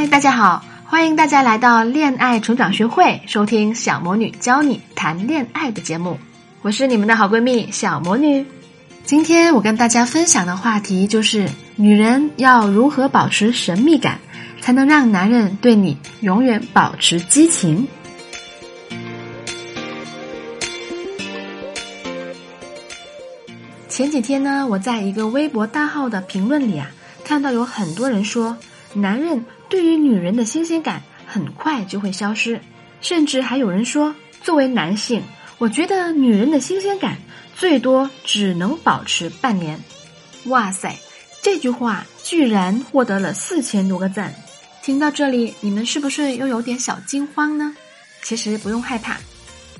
嗨，大家好，欢迎大家来到恋爱成长学会，收听小魔女教你谈恋爱的节目。我是你们的好闺蜜小魔女。今天我跟大家分享的话题就是：女人要如何保持神秘感，才能让男人对你永远保持激情？前几天呢，我在一个微博大号的评论里啊，看到有很多人说，男人对于女人的新鲜感很快就会消失，甚至还有人说，作为男性。我觉得女人的新鲜感最多只能保持半年。哇塞，这句话居然获得了四千多个赞！听到这里，你们是不是又有点小惊慌呢？其实不用害怕，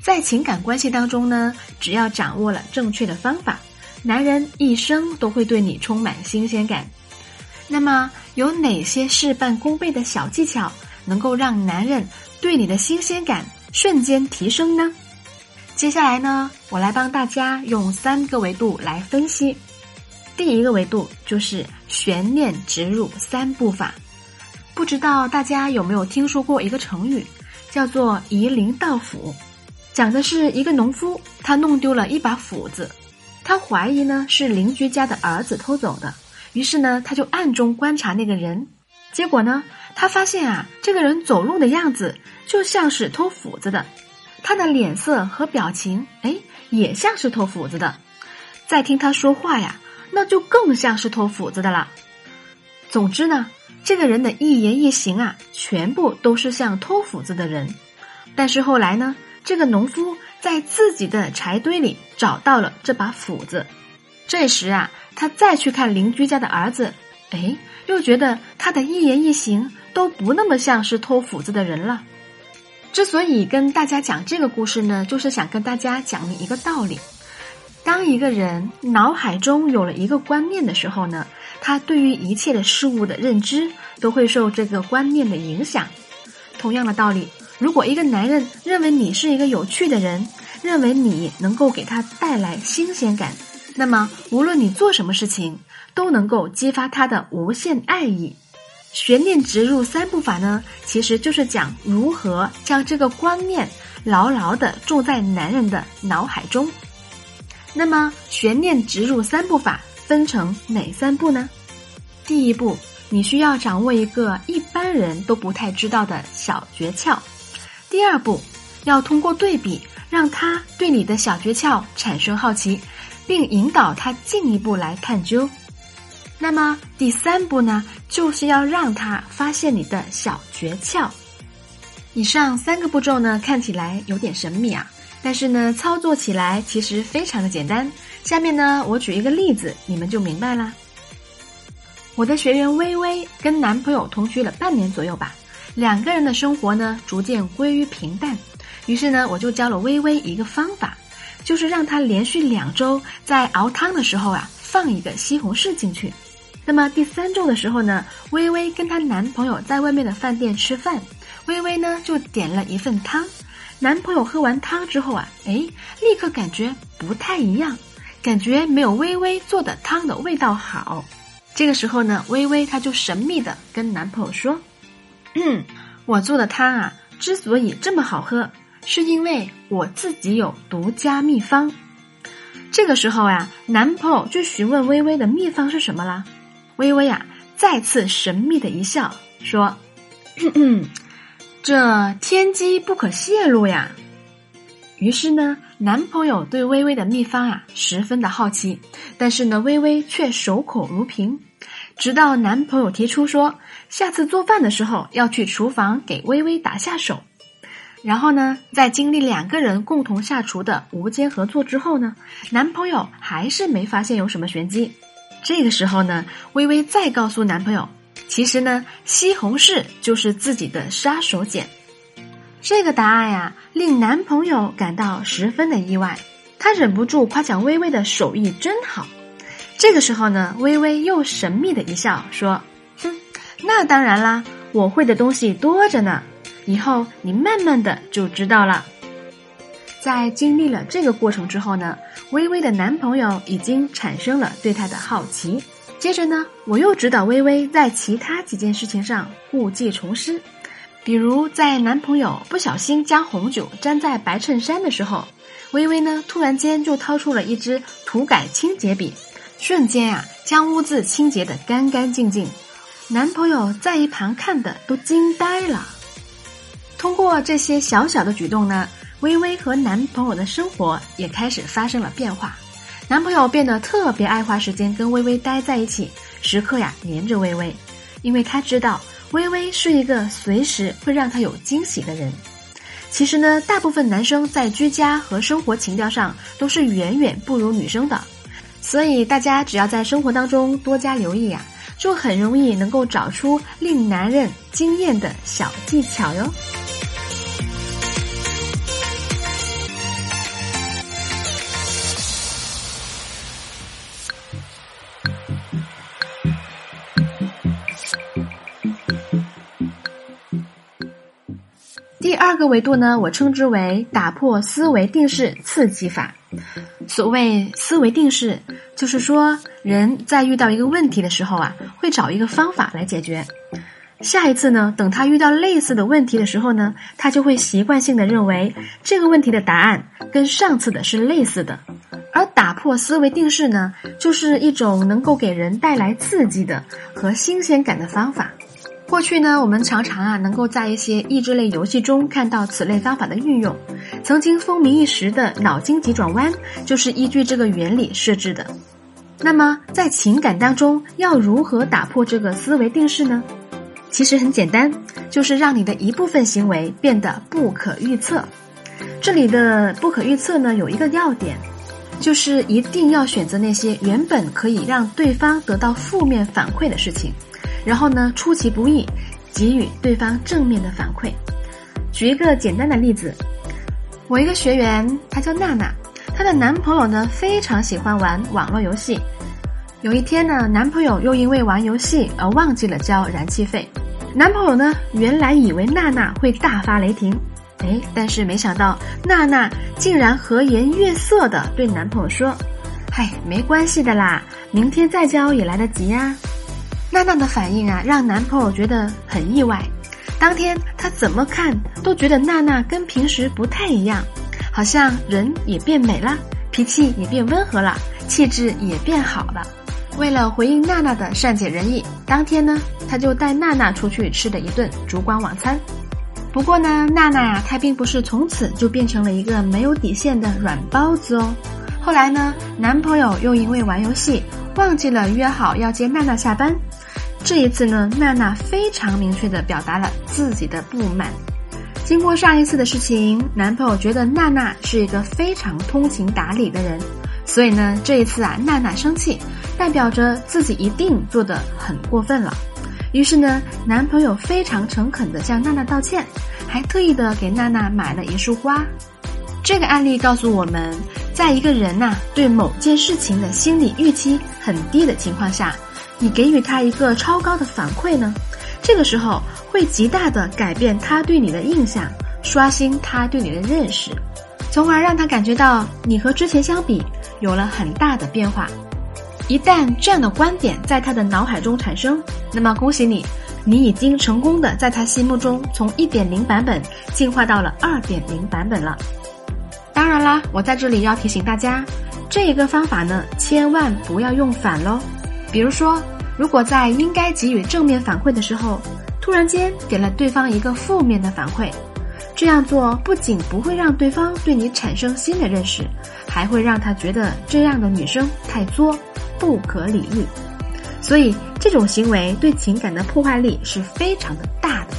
在情感关系当中呢，只要掌握了正确的方法，男人一生都会对你充满新鲜感。那么，有哪些事半功倍的小技巧，能够让男人对你的新鲜感瞬间提升呢？接下来呢，我来帮大家用三个维度来分析。第一个维度就是悬念植入三步法。不知道大家有没有听说过一个成语，叫做夷陵盗斧，讲的是一个农夫，他弄丢了一把斧子，他怀疑呢是邻居家的儿子偷走的，于是呢他就暗中观察那个人，结果呢他发现啊这个人走路的样子就像是偷斧子的。他的脸色和表情，哎，也像是偷斧子的。再听他说话呀，那就更像是偷斧子的了。总之呢，这个人的一言一行啊，全部都是像偷斧子的人。但是后来呢，这个农夫在自己的柴堆里找到了这把斧子。这时啊，他再去看邻居家的儿子，哎，又觉得他的一言一行都不那么像是偷斧子的人了。之所以跟大家讲这个故事呢，就是想跟大家讲一个道理：当一个人脑海中有了一个观念的时候呢，他对于一切的事物的认知都会受这个观念的影响。同样的道理，如果一个男人认为你是一个有趣的人，认为你能够给他带来新鲜感，那么无论你做什么事情，都能够激发他的无限爱意。悬念植入三步法呢，其实就是讲如何将这个观念牢牢的种在男人的脑海中。那么，悬念植入三步法分成哪三步呢？第一步，你需要掌握一个一般人都不太知道的小诀窍。第二步，要通过对比，让他对你的小诀窍产生好奇，并引导他进一步来探究。那么第三步呢，就是要让他发现你的小诀窍。以上三个步骤呢，看起来有点神秘啊，但是呢，操作起来其实非常的简单。下面呢，我举一个例子，你们就明白啦。我的学员微微跟男朋友同居了半年左右吧，两个人的生活呢，逐渐归于平淡。于是呢，我就教了微微一个方法，就是让她连续两周在熬汤的时候啊，放一个西红柿进去。那么第三周的时候呢，微微跟她男朋友在外面的饭店吃饭，微微呢就点了一份汤，男朋友喝完汤之后啊，哎，立刻感觉不太一样，感觉没有微微做的汤的味道好。这个时候呢，微微她就神秘的跟男朋友说：“嗯，我做的汤啊，之所以这么好喝，是因为我自己有独家秘方。”这个时候呀，男朋友就询问微微的秘方是什么啦？微微啊，再次神秘的一笑，说：“这天机不可泄露呀。”于是呢，男朋友对微微的秘方啊十分的好奇，但是呢，微微却守口如瓶。直到男朋友提出说，下次做饭的时候要去厨房给微微打下手。然后呢，在经历两个人共同下厨的无间合作之后呢，男朋友还是没发现有什么玄机。这个时候呢，微微再告诉男朋友，其实呢，西红柿就是自己的杀手锏。这个答案呀，令男朋友感到十分的意外，他忍不住夸奖微微的手艺真好。这个时候呢，微微又神秘的一笑，说：“哼，那当然啦，我会的东西多着呢，以后你慢慢的就知道了。”在经历了这个过程之后呢，微微的男朋友已经产生了对她的好奇。接着呢，我又指导微微在其他几件事情上故技重施，比如在男朋友不小心将红酒沾在白衬衫的时候，微微呢突然间就掏出了一支涂改清洁笔，瞬间呀将污渍清洁的干干净净。男朋友在一旁看的都惊呆了。通过这些小小的举动呢，微微和男朋友的生活也开始发生了变化。男朋友变得特别爱花时间跟微微待在一起，时刻呀黏着微微，因为他知道微微是一个随时会让他有惊喜的人。其实呢，大部分男生在居家和生活情调上都是远远不如女生的，所以大家只要在生活当中多加留意呀，就很容易能够找出令男人惊艳的小技巧哟。个维度呢，我称之为打破思维定式刺激法。所谓思维定式，就是说人在遇到一个问题的时候啊，会找一个方法来解决。下一次呢，等他遇到类似的问题的时候呢，他就会习惯性的认为这个问题的答案跟上次的是类似的。而打破思维定式呢，就是一种能够给人带来刺激的和新鲜感的方法。过去呢，我们常常啊能够在一些益智类游戏中看到此类方法的运用。曾经风靡一时的脑筋急转弯就是依据这个原理设置的。那么在情感当中，要如何打破这个思维定式呢？其实很简单，就是让你的一部分行为变得不可预测。这里的不可预测呢，有一个要点，就是一定要选择那些原本可以让对方得到负面反馈的事情。然后呢，出其不意，给予对方正面的反馈。举一个简单的例子，我一个学员，她叫娜娜，她的男朋友呢非常喜欢玩网络游戏。有一天呢，男朋友又因为玩游戏而忘记了交燃气费。男朋友呢原来以为娜娜会大发雷霆，哎，但是没想到娜娜竟然和颜悦色的对男朋友说：“嗨，没关系的啦，明天再交也来得及呀。”娜娜的反应啊，让男朋友觉得很意外。当天他怎么看都觉得娜娜跟平时不太一样，好像人也变美了，脾气也变温和了，气质也变好了。为了回应娜娜的善解人意，当天呢，他就带娜娜出去吃了一顿烛光晚餐。不过呢，娜娜呀，她并不是从此就变成了一个没有底线的软包子哦。后来呢，男朋友又因为玩游戏忘记了约好要接娜娜下班。这一次呢，娜娜非常明确的表达了自己的不满。经过上一次的事情，男朋友觉得娜娜是一个非常通情达理的人，所以呢，这一次啊，娜娜生气，代表着自己一定做的很过分了。于是呢，男朋友非常诚恳的向娜娜道歉，还特意的给娜娜买了一束花。这个案例告诉我们，在一个人呐对某件事情的心理预期很低的情况下。你给予他一个超高的反馈呢，这个时候会极大的改变他对你的印象，刷新他对你的认识，从而让他感觉到你和之前相比有了很大的变化。一旦这样的观点在他的脑海中产生，那么恭喜你，你已经成功的在他心目中从一点零版本进化到了二点零版本了。当然啦，我在这里要提醒大家，这一个方法呢，千万不要用反喽。比如说，如果在应该给予正面反馈的时候，突然间给了对方一个负面的反馈，这样做不仅不会让对方对你产生新的认识，还会让他觉得这样的女生太作，不可理喻。所以这种行为对情感的破坏力是非常的大的。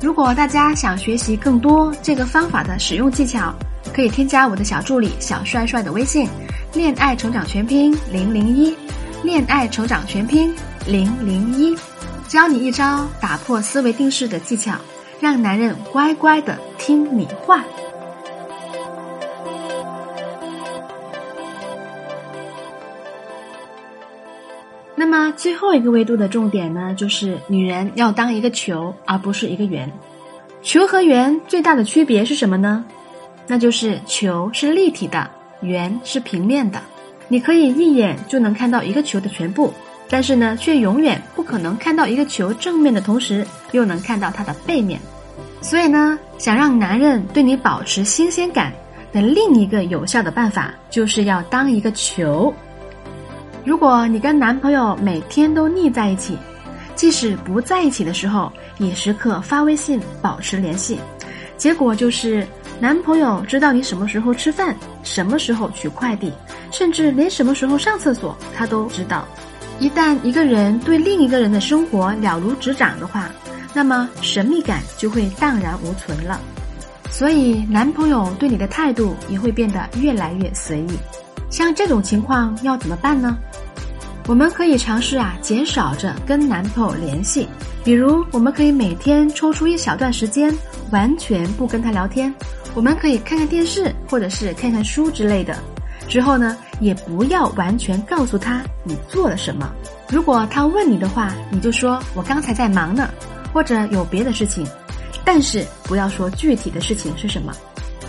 如果大家想学习更多这个方法的使用技巧，可以添加我的小助理小帅帅的微信，恋爱成长全拼零零一。恋爱成长全拼零零一，教你一招打破思维定式的技巧，让男人乖乖的听你话。那么最后一个维度的重点呢，就是女人要当一个球，而不是一个圆。球和圆最大的区别是什么呢？那就是球是立体的，圆是平面的。你可以一眼就能看到一个球的全部，但是呢，却永远不可能看到一个球正面的同时，又能看到它的背面。所以呢，想让男人对你保持新鲜感的另一个有效的办法，就是要当一个球。如果你跟男朋友每天都腻在一起，即使不在一起的时候，也时刻发微信保持联系，结果就是男朋友知道你什么时候吃饭，什么时候取快递，甚至连什么时候上厕所他都知道。一旦一个人对另一个人的生活了如指掌的话，那么神秘感就会荡然无存了。所以，男朋友对你的态度也会变得越来越随意。像这种情况要怎么办呢？我们可以尝试啊，减少着跟男朋友联系。比如，我们可以每天抽出一小段时间，完全不跟他聊天。我们可以看看电视，或者是看看书之类的。之后呢，也不要完全告诉他你做了什么。如果他问你的话，你就说我刚才在忙呢，或者有别的事情。但是不要说具体的事情是什么。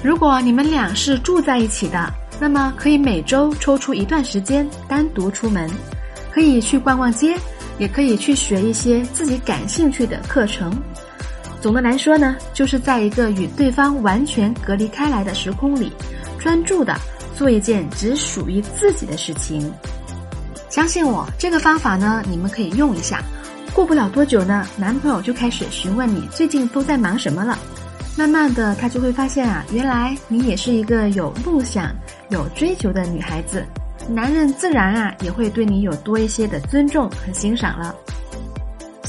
如果你们俩是住在一起的。那么可以每周抽出一段时间单独出门，可以去逛逛街，也可以去学一些自己感兴趣的课程。总的来说呢，就是在一个与对方完全隔离开来的时空里，专注的做一件只属于自己的事情。相信我，这个方法呢，你们可以用一下。过不了多久呢，男朋友就开始询问你最近都在忙什么了。慢慢的，他就会发现啊，原来你也是一个有梦想。有追求的女孩子，男人自然啊也会对你有多一些的尊重和欣赏了。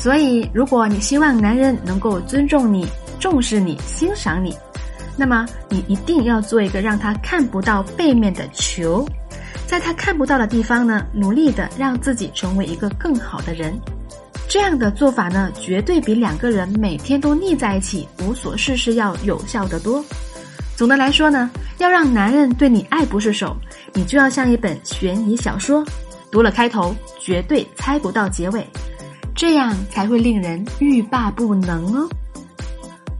所以，如果你希望男人能够尊重你、重视你、欣赏你，那么你一定要做一个让他看不到背面的球，在他看不到的地方呢，努力的让自己成为一个更好的人。这样的做法呢，绝对比两个人每天都腻在一起无所事事要有效得多。总的来说呢，要让男人对你爱不释手，你就要像一本悬疑小说，读了开头绝对猜不到结尾，这样才会令人欲罢不能哦。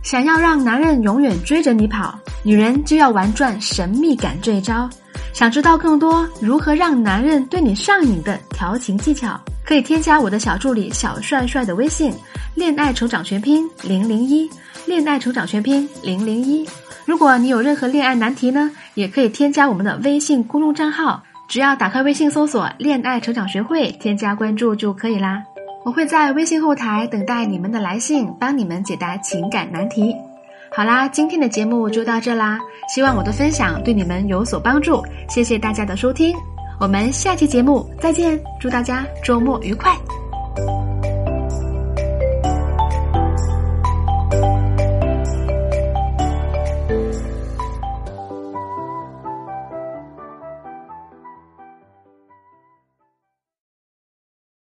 想要让男人永远追着你跑，女人就要玩转神秘感这一招。想知道更多如何让男人对你上瘾的调情技巧，可以添加我的小助理小帅帅的微信“恋爱成长全拼零零一”，恋爱成长全拼零零一。如果你有任何恋爱难题呢，也可以添加我们的微信公众账号，只要打开微信搜索“恋爱成长学会”，添加关注就可以啦。我会在微信后台等待你们的来信，帮你们解答情感难题。好啦，今天的节目就到这啦，希望我的分享对你们有所帮助，谢谢大家的收听，我们下期节目再见，祝大家周末愉快。